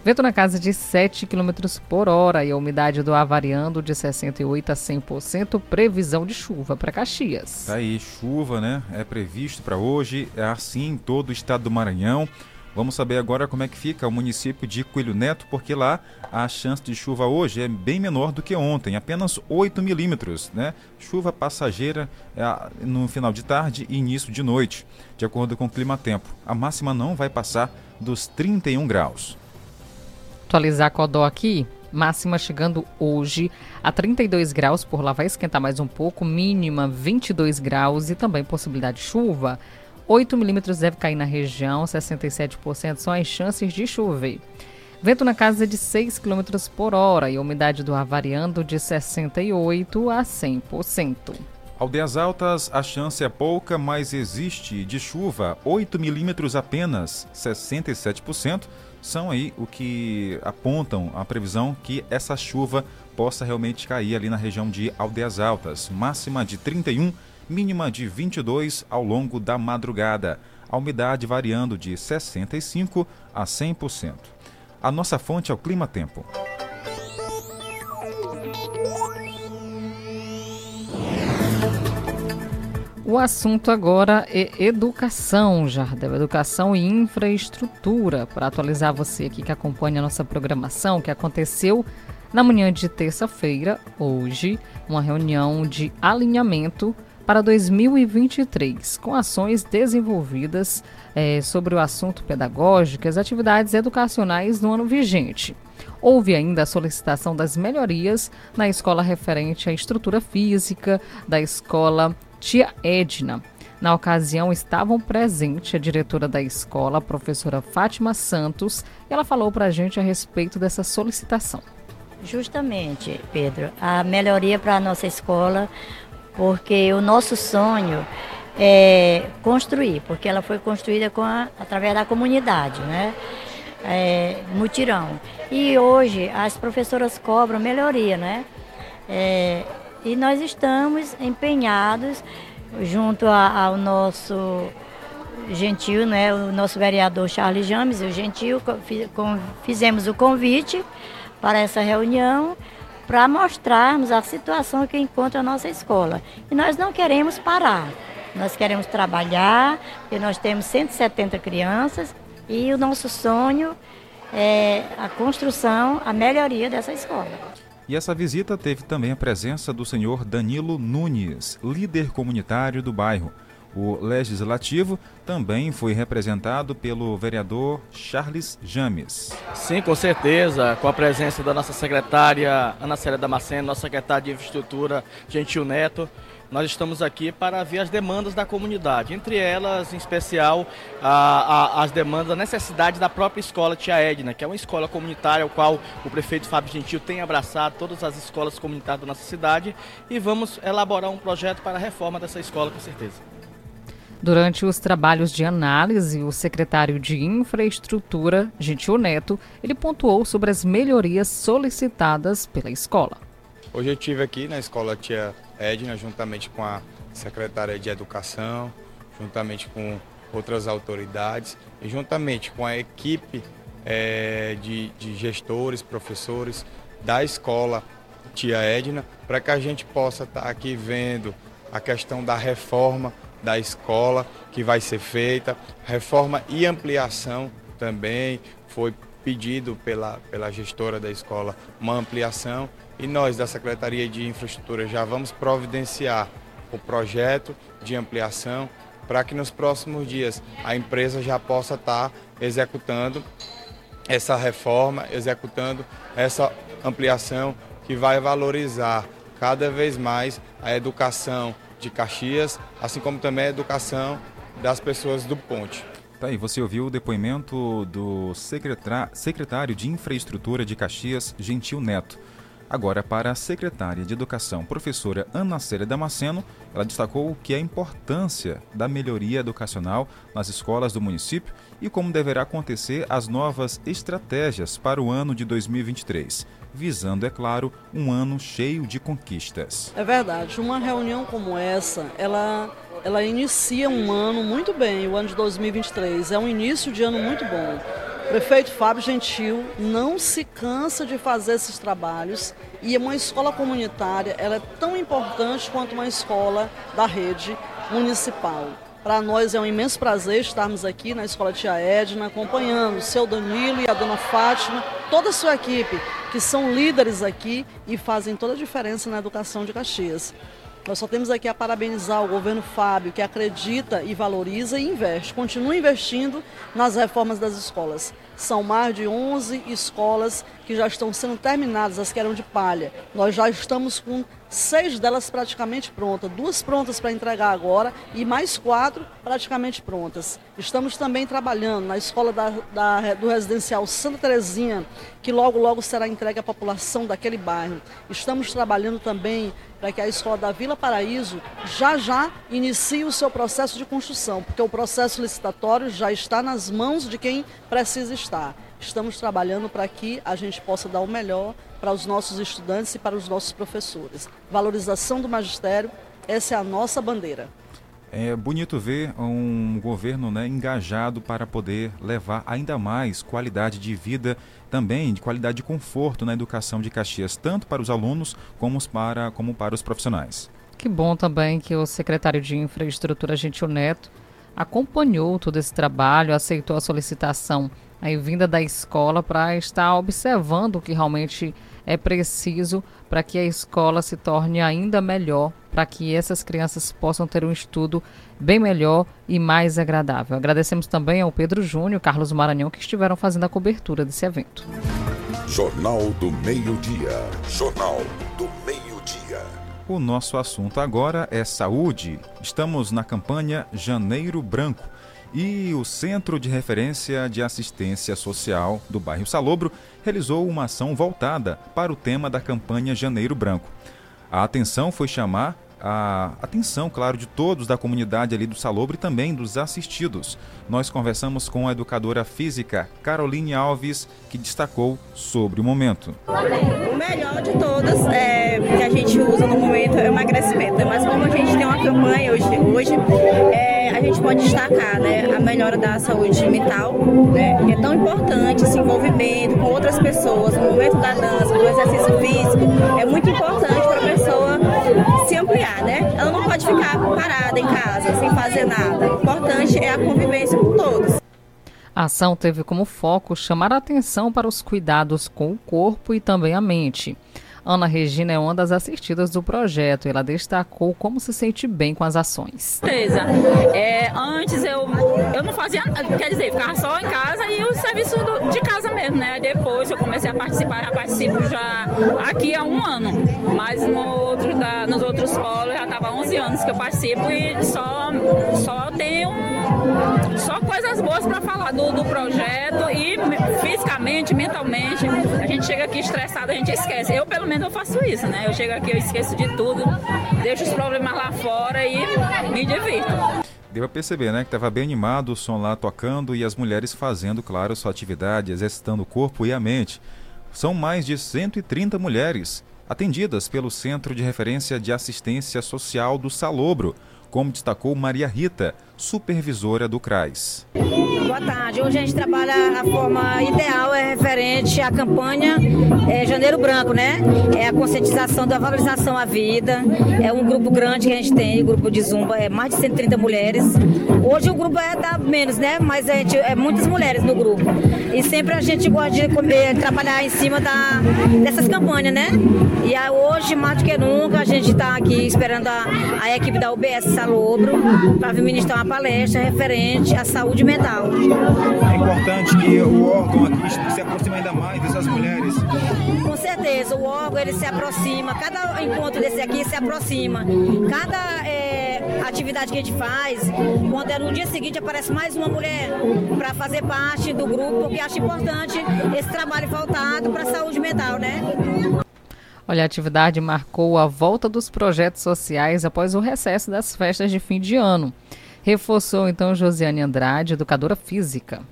Vento na casa de 7 km por hora e a umidade do ar variando de 68% a 100%, previsão de chuva para Caxias. Tá aí, chuva, né? É previsto para hoje, é assim em todo o estado do Maranhão. Vamos saber agora como é que fica o município de Coelho Neto, porque lá a chance de chuva hoje é bem menor do que ontem, apenas 8 milímetros, né? Chuva passageira é, no final de tarde e início de noite, de acordo com o clima-tempo. A máxima não vai passar dos 31 graus. Atualizar Codó aqui, máxima chegando hoje a 32 graus, por lá vai esquentar mais um pouco, mínima 22 graus e também possibilidade de chuva. 8 milímetros deve cair na região, 67% são as chances de chover. Vento na casa de 6 km por hora e a umidade do ar variando de 68% a 100%. Aldeias Altas, a chance é pouca, mas existe de chuva 8 milímetros apenas, 67%. São aí o que apontam a previsão que essa chuva possa realmente cair ali na região de Aldeias Altas. Máxima de 31, mínima de 22 ao longo da madrugada. A umidade variando de 65 a 100%. A nossa fonte é o Clima Tempo. O assunto agora é educação, Jardel. Educação e infraestrutura. Para atualizar você aqui que acompanha a nossa programação, que aconteceu na manhã de terça-feira, hoje, uma reunião de alinhamento para 2023, com ações desenvolvidas eh, sobre o assunto pedagógico e as atividades educacionais no ano vigente. Houve ainda a solicitação das melhorias na escola referente à estrutura física da escola Tia Edna. Na ocasião, estavam presentes a diretora da escola, a professora Fátima Santos, e ela falou para a gente a respeito dessa solicitação. Justamente, Pedro, a melhoria para a nossa escola, porque o nosso sonho é construir, porque ela foi construída a, através da comunidade, né? É, mutirão. E hoje as professoras cobram melhoria, né? É, e nós estamos empenhados, junto a, ao nosso gentil, né, o nosso vereador Charles James, o gentil, fizemos o convite para essa reunião para mostrarmos a situação que encontra a nossa escola. E nós não queremos parar, nós queremos trabalhar, porque nós temos 170 crianças e o nosso sonho é a construção, a melhoria dessa escola. E essa visita teve também a presença do senhor Danilo Nunes, líder comunitário do bairro. O legislativo também foi representado pelo vereador Charles James. Sim, com certeza, com a presença da nossa secretária Ana Célia Damasceno, nossa secretária de Infraestrutura Gentil Neto, nós estamos aqui para ver as demandas da comunidade, entre elas, em especial, a, a, as demandas, a necessidade da própria escola Tia Edna, que é uma escola comunitária, ao qual o prefeito Fábio Gentil tem abraçado todas as escolas comunitárias da nossa cidade e vamos elaborar um projeto para a reforma dessa escola, com certeza. Durante os trabalhos de análise, o secretário de Infraestrutura, Gentil Neto, ele pontuou sobre as melhorias solicitadas pela escola. Hoje eu estive aqui na escola Tia Edna, juntamente com a secretária de Educação, juntamente com outras autoridades e juntamente com a equipe é, de, de gestores, professores da escola Tia Edna, para que a gente possa estar tá aqui vendo a questão da reforma da escola que vai ser feita, reforma e ampliação também foi pedido pela, pela gestora da escola uma ampliação. E nós da Secretaria de Infraestrutura já vamos providenciar o projeto de ampliação para que nos próximos dias a empresa já possa estar executando essa reforma, executando essa ampliação que vai valorizar cada vez mais a educação de Caxias, assim como também a educação das pessoas do Ponte. Tá aí, você ouviu o depoimento do secretário de Infraestrutura de Caxias, Gentil Neto. Agora, para a secretária de Educação, professora Ana Célia Damasceno, ela destacou que é a importância da melhoria educacional nas escolas do município e como deverá acontecer as novas estratégias para o ano de 2023, visando, é claro, um ano cheio de conquistas. É verdade, uma reunião como essa, ela ela inicia um ano muito bem, o ano de 2023. É um início de ano muito bom. Prefeito Fábio Gentil não se cansa de fazer esses trabalhos e uma escola comunitária ela é tão importante quanto uma escola da rede municipal. Para nós é um imenso prazer estarmos aqui na Escola Tia Edna, acompanhando o seu Danilo e a dona Fátima, toda a sua equipe, que são líderes aqui e fazem toda a diferença na educação de Caxias. Nós só temos aqui a parabenizar o governo Fábio, que acredita e valoriza e investe, continua investindo nas reformas das escolas. São mais de 11 escolas que já estão sendo terminadas, as que eram de palha. Nós já estamos com seis delas praticamente prontas, duas prontas para entregar agora e mais quatro praticamente prontas. Estamos também trabalhando na escola da, da- do residencial Santa Terezinha, que logo logo será entregue à população daquele bairro. Estamos trabalhando também para que a escola da Vila Paraíso já já inicie o seu processo de construção, porque o processo licitatório já está nas mãos de quem precisa estar. Estamos trabalhando para que a gente possa dar o melhor para os nossos estudantes e para os nossos professores. Valorização do magistério, essa é a nossa bandeira. É bonito ver um governo né, engajado para poder levar ainda mais qualidade de vida, também de qualidade de conforto na educação de Caxias, tanto para os alunos como para, como para os profissionais. Que bom também que o secretário de Infraestrutura, Gentil Neto, acompanhou todo esse trabalho, aceitou a solicitação aí vinda da escola para estar observando o que realmente é preciso para que a escola se torne ainda melhor, para que essas crianças possam ter um estudo bem melhor e mais agradável. Agradecemos também ao Pedro Júnior e Carlos Maranhão que estiveram fazendo a cobertura desse evento. Jornal do Meio-Dia. Jornal do Meio-Dia. O nosso assunto agora é saúde. Estamos na campanha Janeiro Branco e o Centro de Referência de Assistência Social do bairro Salobro realizou uma ação voltada para o tema da campanha Janeiro Branco. A atenção foi chamar a atenção, claro, de todos da comunidade ali do Salobro e também dos assistidos. Nós conversamos com a educadora física Caroline Alves, que destacou sobre o momento. O melhor de todas é, que a gente usa no momento é o emagrecimento. Mas como a gente tem uma campanha hoje, hoje é, a gente pode destacar né, a melhora da saúde mental, né, que é tão importante esse envolvimento com outras pessoas, no momento da dança, do exercício físico, é muito importante para a pessoa se ampliar, né? Ela não pode ficar parada em casa sem fazer nada. O importante é a convivência com todos. A ação teve como foco chamar a atenção para os cuidados com o corpo e também a mente. Ana Regina é uma das assistidas do projeto. Ela destacou como se sente bem com as ações. É, antes eu, eu não fazia, quer dizer, ficava só em casa e o serviço do- de casa mesmo, né? Depois eu comecei a participar, já participo já aqui há um ano, mas no outro da- nos outros polos já estava há 11 anos que eu participo e só, só tenho só coisas boas para falar do, do projeto e me- fisicamente, mentalmente, a gente chega aqui estressado, a gente esquece. Eu, pelo menos, eu faço isso, né? Eu chego aqui, eu esqueço de tudo, deixo os problemas lá fora e me divirto. Deu a perceber, né, que estava bem animado, o som lá tocando e as mulheres fazendo, claro, sua atividade, exercitando o corpo e a mente. São mais de 130 mulheres atendidas pelo Centro de Referência de Assistência Social do Salobro, como destacou Maria Rita, supervisora do CRAS. Boa tarde. Hoje a gente trabalha a forma ideal, é referente à campanha é, Janeiro Branco, né? É a conscientização da valorização à vida. É um grupo grande que a gente tem, o grupo de Zumba, é mais de 130 mulheres. Hoje o grupo é da menos, né? Mas a gente, é muitas mulheres no grupo. E sempre a gente gosta de comer, trabalhar em cima da, dessas campanhas, né? E hoje, mais do que nunca, a gente está aqui esperando a, a equipe da UBS Salobro para vir ministrar uma palestra referente à saúde mental. É importante que o órgão aqui se aproxime ainda mais dessas mulheres. Com certeza, o órgão ele se aproxima, cada encontro desse aqui se aproxima. Cada é, atividade que a gente faz, quando é no dia seguinte aparece mais uma mulher para fazer parte do grupo, porque acho importante esse trabalho voltado para a saúde mental, né? Olha, a atividade marcou a volta dos projetos sociais após o recesso das festas de fim de ano. Reforçou então Josiane Andrade, educadora física.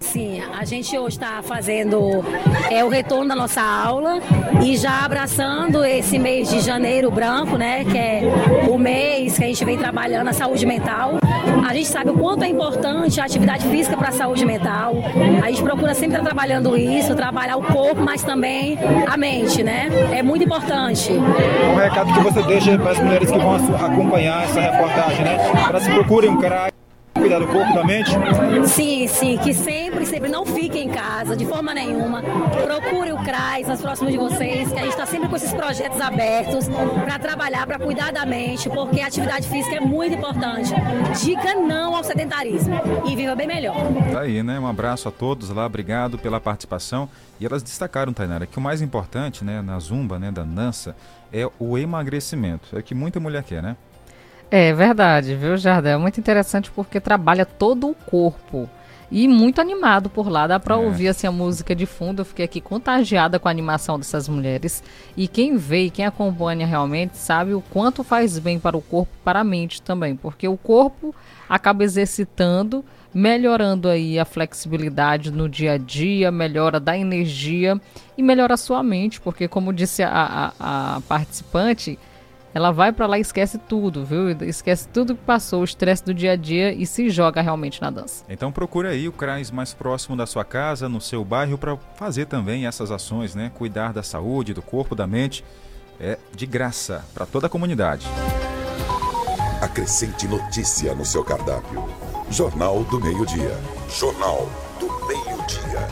Sim, a gente hoje está fazendo é, o retorno da nossa aula e já abraçando esse mês de janeiro branco, né? Que é o mês que a gente vem trabalhando a saúde mental. A gente sabe o quanto é importante a atividade física para a saúde mental. A gente procura sempre estar trabalhando isso, trabalhar o corpo, mas também a mente, né? É muito importante. Um recado que você deixa para as mulheres que vão acompanhar essa reportagem, né? Para se procurem um CRAS. Cuidar do corpo, da mente? Sim, sim, que sempre, sempre não fique em casa, de forma nenhuma. Procure o CRAS, mais próximo de vocês, que a gente está sempre com esses projetos abertos para trabalhar, para cuidar da mente, porque a atividade física é muito importante. Diga não ao sedentarismo e viva bem melhor. Tá aí, né? Um abraço a todos lá, obrigado pela participação. E elas destacaram, Tainara, que o mais importante, né, na zumba, né, da dança, é o emagrecimento. É o que muita mulher quer, né? É verdade, viu, Jardel? É muito interessante porque trabalha todo o corpo. E muito animado por lá, dá pra É. ouvir assim a música de fundo. Eu fiquei aqui contagiada com a animação dessas mulheres. E quem vê e quem acompanha realmente sabe o quanto faz bem para o corpo e para a mente também. Porque o corpo acaba exercitando, melhorando aí a flexibilidade no dia a dia, melhora da energia e melhora a sua mente. Porque, como disse a, a- a participante, ela vai pra lá e esquece tudo, viu? Esquece tudo que passou, o estresse do dia a dia e se joga realmente na dança. Então procure aí o CRAS mais próximo da sua casa, no seu bairro, para fazer também essas ações, né? Cuidar da saúde, do corpo, da mente. É de graça para toda a comunidade. Acrescente notícia no seu cardápio. Jornal do Meio-Dia. Jornal do Meio-Dia.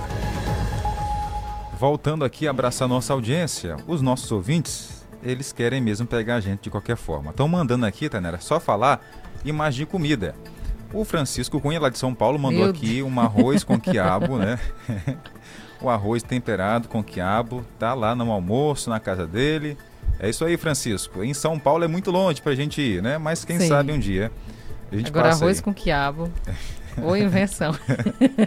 Voltando aqui a abraçar nossa audiência, os nossos ouvintes, eles querem mesmo pegar a gente de qualquer forma. Estão mandando aqui, Tanera, só falar imagens de comida. O Francisco Cunha, lá de São Paulo, mandou Meu aqui um arroz com quiabo, né? o arroz temperado com quiabo, tá lá no almoço, na casa dele. É isso aí, Francisco. Em São Paulo é muito longe pra gente ir, né? Mas quem Sim. sabe um dia a gente Agora arroz aí. com quiabo. Ou invenção.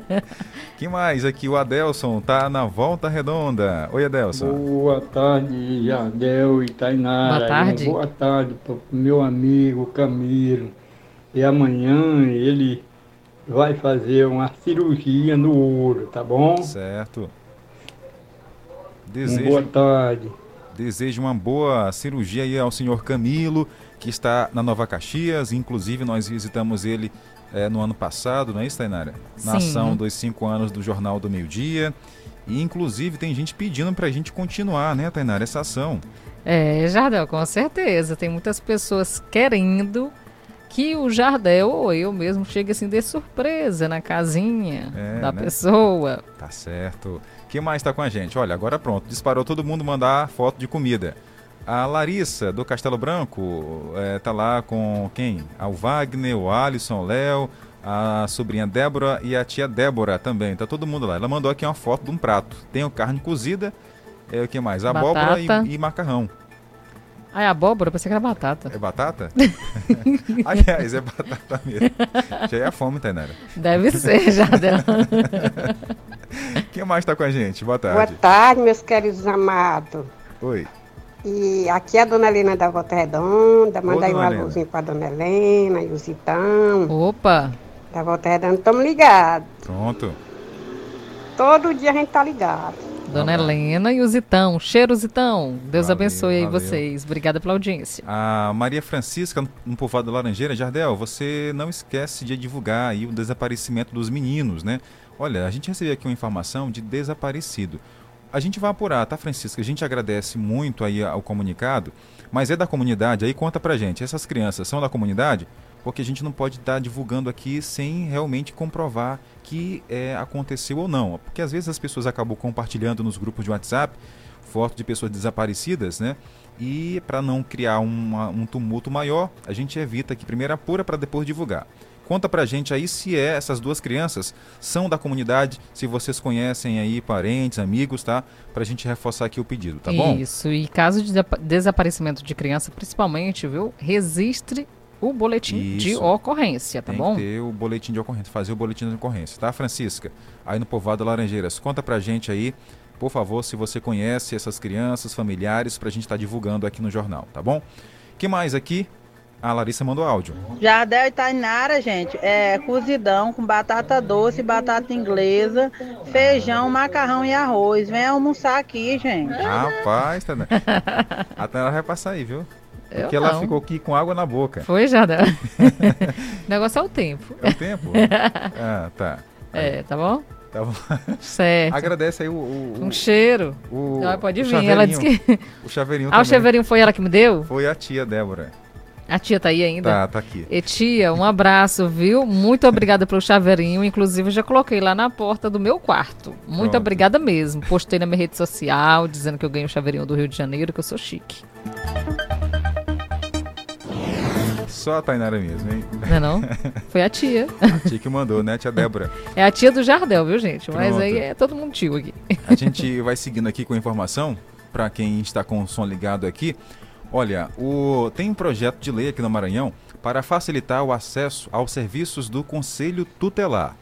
que mais aqui? O Adelson tá na volta redonda. Oi, Adelson. Boa tarde, Jardel e Tainara. Boa tarde. Boa tarde para o meu amigo Camilo. E amanhã ele vai fazer uma cirurgia no ouro, tá bom? Certo. Uma Desejo, boa tarde. desejo uma boa cirurgia aí ao senhor Camilo, que está na Nova Caxias. Inclusive, nós visitamos ele eh, no ano passado, não é isso, Tainara? Na Sim. ação dos cinco anos do Jornal do Meio Dia. E, inclusive, tem gente pedindo para a gente continuar, né, Tainara, essa ação. É, Jardel, com certeza. Tem muitas pessoas querendo que o Jardel ou eu mesmo chegue assim de surpresa na casinha É, da né? pessoa. Tá certo. Quem mais está com a gente? Olha, agora pronto. Disparou todo mundo mandar foto de comida. A Larissa, do Castelo Branco, eh, tá lá com quem? Ah, O Wagner, o Alisson, o Léo, a sobrinha Débora e a tia Débora também. Tá todo mundo lá. Ela mandou aqui uma foto de um prato. Tem o carne cozida, é, o que mais? Abóbora e, e macarrão. Ah, é abóbora? Pensei que era batata. É batata? Aliás, é batata mesmo. Já é a fome, Tainara. Deve ser, Jardel. Quem mais tá com a gente? Boa Boa tarde. tarde, meus queridos amados. Oi. E aqui é a dona Helena da Volta Redonda. Manda Ô, aí um alôzinho pra dona Helena e o Zitão. Opa! Da Volta Redonda, estamos ligados. Pronto. Todo dia a gente tá ligado. Dona Helena e o Zitão. Cheiro, Zitão. Deus Valeu, abençoe aí valeu. vocês. Obrigada pela audiência. A Maria Francisca, no povoado da Laranjeira, Jardel, você não esquece de divulgar aí o desaparecimento dos meninos, né? Olha, a gente recebeu aqui uma informação de desaparecido. A gente vai apurar, tá, Francisca? A gente agradece muito aí ao comunicado, mas é da comunidade aí, conta pra gente. Essas crianças são da comunidade? Porque a gente não pode estar divulgando aqui sem realmente comprovar que é, aconteceu ou não. Porque às vezes as pessoas acabam compartilhando nos grupos de WhatsApp fotos de pessoas desaparecidas, né? E para não criar uma- um tumulto maior, a gente evita que primeiro apura para depois divulgar. Conta pra gente aí se é essas duas crianças são da comunidade, se vocês conhecem aí parentes, amigos, tá? Pra gente reforçar aqui o pedido, tá bom? Isso. E caso de desaparecimento de criança, principalmente, viu? Registre o boletim de Isso. ocorrência, tá Tem bom? que ter o boletim de ocorrência, fazer o boletim de ocorrência, tá, Francisca? Aí no Povoado Laranjeiras, conta pra gente aí, por favor, se você conhece essas crianças, familiares, pra gente estar divulgando aqui no jornal, tá bom? que mais aqui? A Larissa mandou áudio. Jardel e Tainara, gente, é cozidão com batata doce, batata inglesa, feijão, macarrão e arroz. Vem almoçar aqui, gente. Rapaz, tá... a Tanara vai passar aí, viu? Eu Porque ela não. ficou aqui com água na boca. Foi, Jardel? o negócio é o tempo. É o tempo? ah, tá. É, tá bom? Tá bom. Certo. Agradece aí o. o- Um cheiro. o- Ela pode o vir. Ela disse que. O chaveirinho Ah, o também. chaveirinho foi ela que me deu? Foi a tia Débora. A tia tá aí ainda? Tá, tá aqui. E tia, um abraço, viu? Muito obrigada pelo chaveirinho. Inclusive, eu já coloquei lá na porta do meu quarto. Muito Pronto. obrigada mesmo. Postei na minha rede social, dizendo que eu ganhei o chaveirinho do Rio de Janeiro, que eu sou chique. Só a Tainara mesmo, hein? Não é não? Foi a tia. A tia que mandou, né, tia Débora? É a tia do Jardel, viu, gente? Mas Pronto. aí é todo mundo tio aqui. A gente vai seguindo aqui com a informação, para quem está com o som ligado aqui. Olha, o... tem um projeto de lei aqui no Maranhão para facilitar o acesso aos serviços do Conselho Tutelar.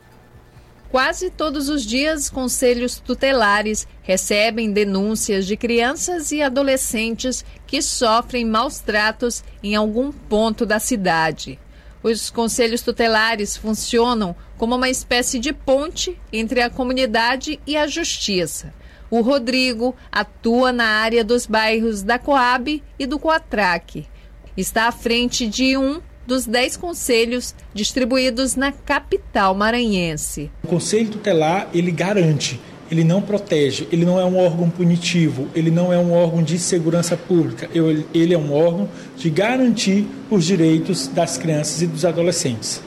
Quase todos os dias, conselhos tutelares recebem denúncias de crianças e adolescentes que sofrem maus tratos em algum ponto da cidade. Os conselhos tutelares funcionam como uma espécie de ponte entre a comunidade e a justiça. O Rodrigo atua na área dos bairros da Coab e do Coatraque. Está à frente de um dos dez conselhos distribuídos na capital maranhense. O Conselho Tutelar, ele garante, ele não protege, ele não é um órgão punitivo, ele não é um órgão de segurança pública, ele é um órgão de garantir os direitos das crianças e dos adolescentes.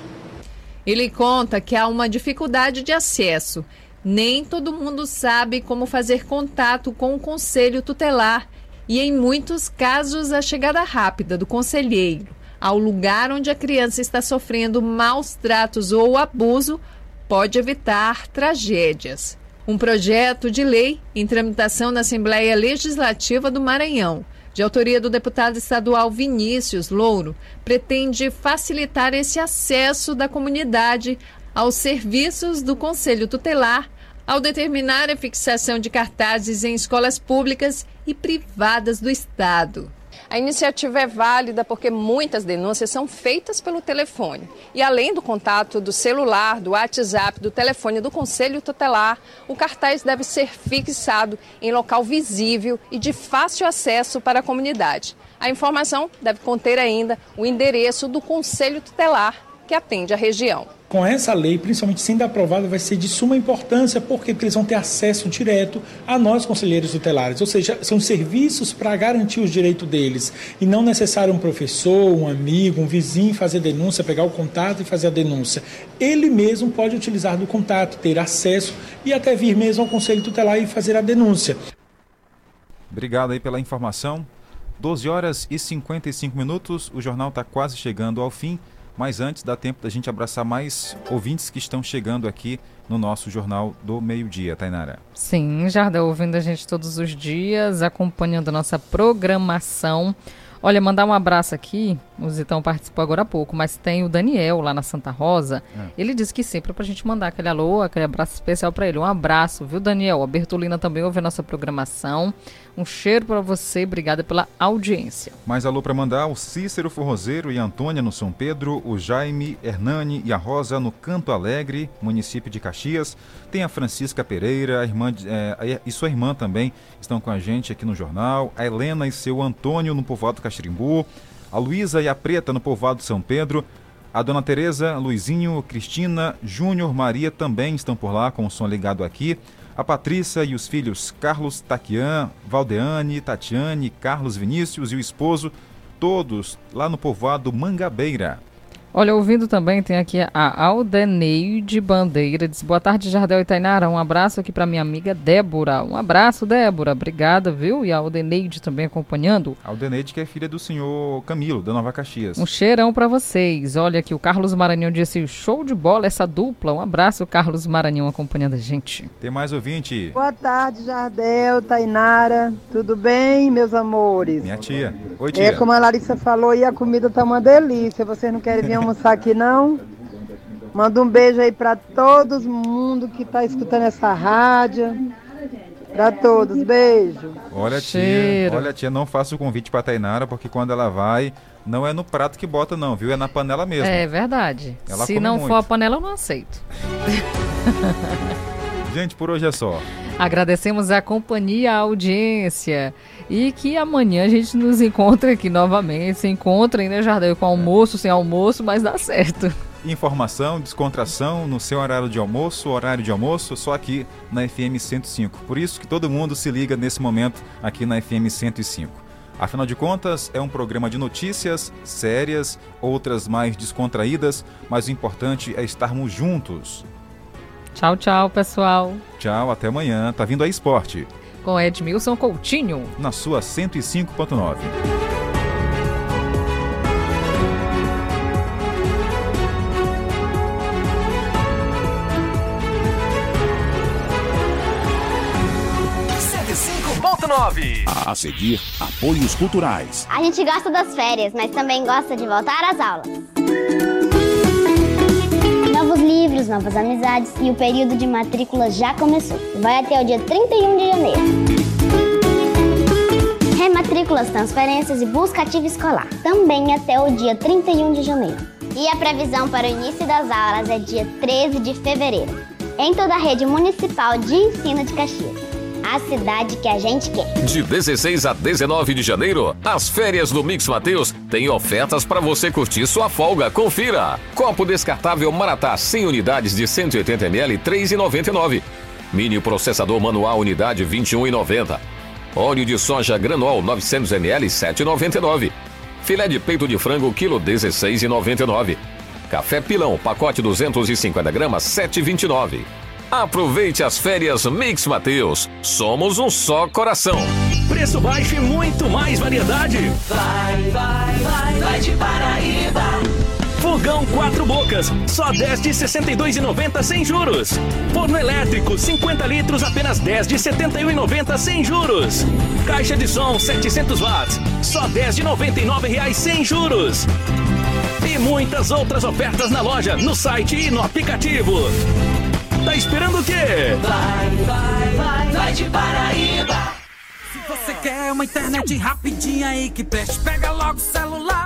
Ele conta que há uma dificuldade de acesso. Nem todo mundo sabe como fazer contato com o conselho tutelar e, em muitos casos, a chegada rápida do conselheiro ao lugar onde a criança está sofrendo maus tratos ou abuso pode evitar tragédias. Um projeto de lei em tramitação na Assembleia Legislativa do Maranhão, de autoria do deputado estadual Vinícius Louro, pretende facilitar esse acesso da comunidade aos serviços do Conselho Tutelar ao determinar a fixação de cartazes em escolas públicas e privadas do Estado. A iniciativa é válida porque muitas denúncias são feitas pelo telefone. E além do contato do celular, do WhatsApp, do telefone do Conselho Tutelar, o cartaz deve ser fixado em local visível e de fácil acesso para a comunidade. A informação deve conter ainda o endereço do Conselho Tutelar que atende a região. Com essa lei, principalmente sendo aprovada, vai ser de suma importância, porque eles vão ter acesso direto a nós, conselheiros tutelares. Ou seja, são serviços para garantir os direitos deles. E não necessário um professor, um amigo, um vizinho fazer denúncia, pegar o contato e fazer a denúncia. Ele mesmo pode utilizar do contato, ter acesso e até vir mesmo ao conselho tutelar e fazer a denúncia. Obrigado aí pela informação. 12 horas e 55 minutos, o jornal está quase chegando ao fim, mas antes dá tempo da gente abraçar mais ouvintes que estão chegando aqui no nosso Jornal do Meio-Dia, Tainara. Sim, Jardel ouvindo a gente todos os dias, acompanhando a nossa programação. Olha, mandar um abraço aqui, o Zitão participou agora há pouco, mas tem o Daniel lá na Santa Rosa. É. Ele disse que sempre é pra gente mandar aquele alô, aquele abraço especial pra ele. Um abraço, viu, Daniel? A Bertolina também ouve a nossa programação. Um cheiro pra você, obrigada pela audiência. Mais alô para mandar o Cícero Forrozeiro e Antônia no São Pedro, o Jaime, Hernani e a Rosa no Canto Alegre, município de Caxias. Tem a Francisca Pereira, a irmã é, e sua irmã também estão com a gente aqui no jornal. A Helena e seu Antônio no povoado Caxirimbu. A Luísa e a Preta no povoado São Pedro. A dona Tereza, Luizinho, Cristina, Júnior, Maria também estão por lá com o som ligado aqui. A Patrícia e os filhos Carlos Taquian, Valdeane, Tatiane, Carlos Vinícius e o esposo, todos lá no povoado Mangabeira. Olha, ouvindo também, tem aqui a Aldeneide Bandeira. Diz, boa tarde, Jardel e Tainara. Um abraço aqui para minha amiga Débora. Um abraço, Débora. Obrigada, viu? E a Aldeneide também acompanhando. Aldeneide, que é filha do senhor Camilo, da Nova Caxias. Um cheirão para vocês. Olha aqui, o Carlos Maranhão disse, show de bola essa dupla. Um abraço, Carlos Maranhão acompanhando a gente. Tem mais ouvinte? Boa tarde, Jardel, Tainara. Tudo bem, meus amores? Minha tia. Oi, É, tia. como a Larissa falou, e a comida tá uma delícia. Vocês não querem vir almoçar aqui, não? Manda um beijo aí pra todo mundo que tá escutando essa rádio. Pra todos, beijo. Olha, tia, olha, tia, não faça o convite pra Tainara, porque quando ela vai, não é no prato que bota, não, viu? É na panela mesmo. É verdade. Ela Se não muito. for a panela, eu não aceito. Gente, por hoje é só. Agradecemos a companhia, a audiência. E que amanhã a gente nos encontre aqui novamente. Se encontrem, né, Jardel? Com almoço, sem almoço, mas dá certo. Informação, descontração no seu horário de almoço, horário de almoço, só aqui na FM 105. Por isso que todo mundo se liga nesse momento aqui na FM 105. Afinal de contas, é um programa de notícias sérias, outras mais descontraídas, mas o importante é estarmos juntos. Tchau, tchau, pessoal. Tchau, até amanhã. Tá vindo a Esporte, Com Edmilson Coutinho. na sua 105.9. A seguir, apoios culturais. A gente gosta das férias, mas também gosta de voltar às aulas. Novas amizades e o período de matrícula já começou. Vai até o dia 31 de janeiro. Rematrículas, transferências e busca ativa escolar. Também até o dia 31 de janeiro. E a previsão para o início das aulas é dia 13 de fevereiro. Em toda a rede municipal de ensino de Caxias. A cidade que a gente quer. De 16 a 19 de janeiro, as férias do Mix Mateus têm ofertas para você curtir sua folga. Confira! Copo descartável Maratá 100 unidades de 180 ml, R$ 3,99. Mini processador manual unidade 21,90. Óleo de soja granol 900 ml, R$ 7,99. Filé de peito de frango quilo 16,99. Café pilão pacote 250 gramas 7,29. Aproveite as férias Mix Mateus. Somos um só coração. Preço baixo e muito mais variedade. Vai, vai, vai, vai de Paraíba. Fogão quatro bocas, só 10 de 62,90 sem juros. Forno elétrico, 50 litros, apenas 10 de 71,90 sem juros. Caixa de som 700 watts, só 10 de 99 reais sem juros. E muitas outras ofertas na loja, no site e no aplicativo. Tá esperando o quê? Vai, vai, vai, vai de Paraíba. Se você quer uma internet rapidinha aí que preste, pega logo o celular.